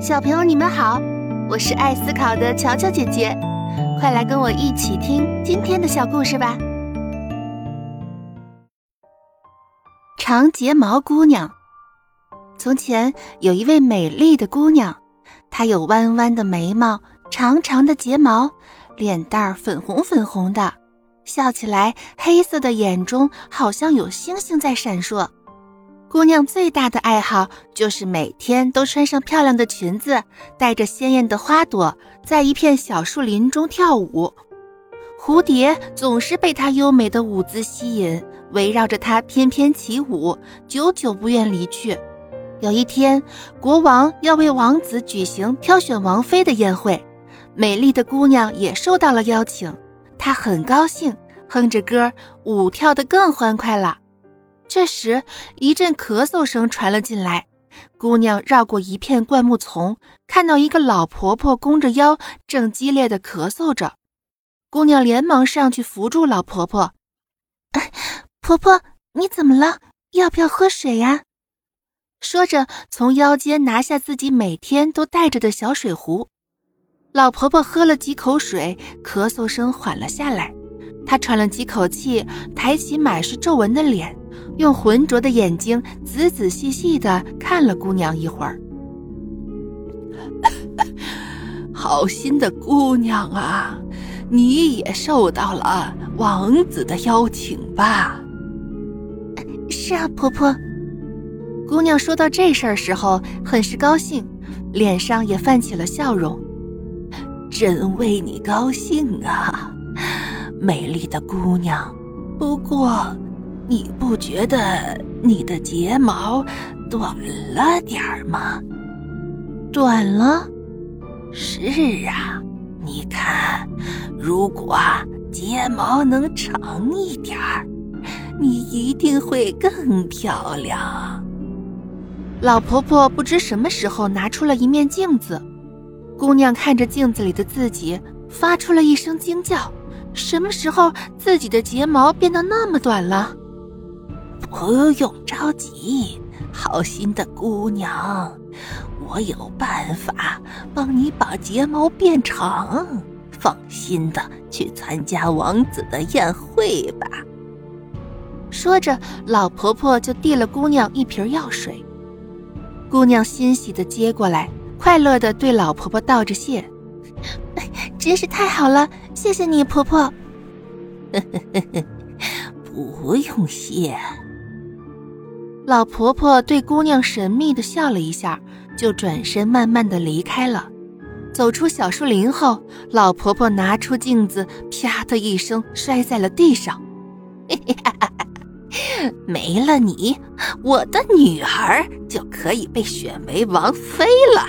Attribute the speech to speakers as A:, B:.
A: 小朋友，你们好，我是爱思考的乔乔姐姐，快来跟我一起听今天的小故事吧。长睫毛姑娘。从前有一位美丽的姑娘，她有弯弯的眉毛，长长的睫毛，脸蛋儿粉红粉红的，笑起来黑色的眼中好像有星星在闪烁。姑娘最大的爱好就是每天都穿上漂亮的裙子，带着鲜艳的花朵，在一片小树林中跳舞。蝴蝶总是被她优美的舞姿吸引，围绕着她翩翩起舞，久久不愿离去。有一天，国王要为王子举行挑选王妃的宴会，美丽的姑娘也受到了邀请。她很高兴，哼着歌，舞跳得更欢快了。这时，一阵咳嗽声传了进来。姑娘绕过一片灌木丛，看到一个老婆婆弓着腰，正激烈的咳嗽着。姑娘连忙上去扶住老婆婆：“婆婆，你怎么了？要不要喝水呀？”说着，从腰间拿下自己每天都带着的小水壶。老婆婆喝了几口水，咳嗽声缓了下来。她喘了几口气，抬起满是皱纹的脸。用浑浊的眼睛仔仔细细的看了姑娘一会儿。
B: 好心的姑娘啊，你也受到了王子的邀请吧？
A: 是啊，婆婆。姑娘说到这事儿时候，很是高兴，脸上也泛起了笑容。
B: 真为你高兴啊，美丽的姑娘。不过。你不觉得你的睫毛短了点儿吗？
A: 短了？
B: 是啊，你看，如果睫毛能长一点儿，你一定会更漂亮。
A: 老婆婆不知什么时候拿出了一面镜子，姑娘看着镜子里的自己，发出了一声惊叫：什么时候自己的睫毛变得那么短了？
B: 不用着急，好心的姑娘，我有办法帮你把睫毛变长。放心的去参加王子的宴会吧。
A: 说着，老婆婆就递了姑娘一瓶药水。姑娘欣喜的接过来，快乐的对老婆婆道着谢：“ 真是太好了，谢谢你，婆婆。”
B: 不用谢。
A: 老婆婆对姑娘神秘的笑了一下，就转身慢慢的离开了。走出小树林后，老婆婆拿出镜子，啪的一声摔在了地上。没了你，我的女儿就可以被选为王妃了。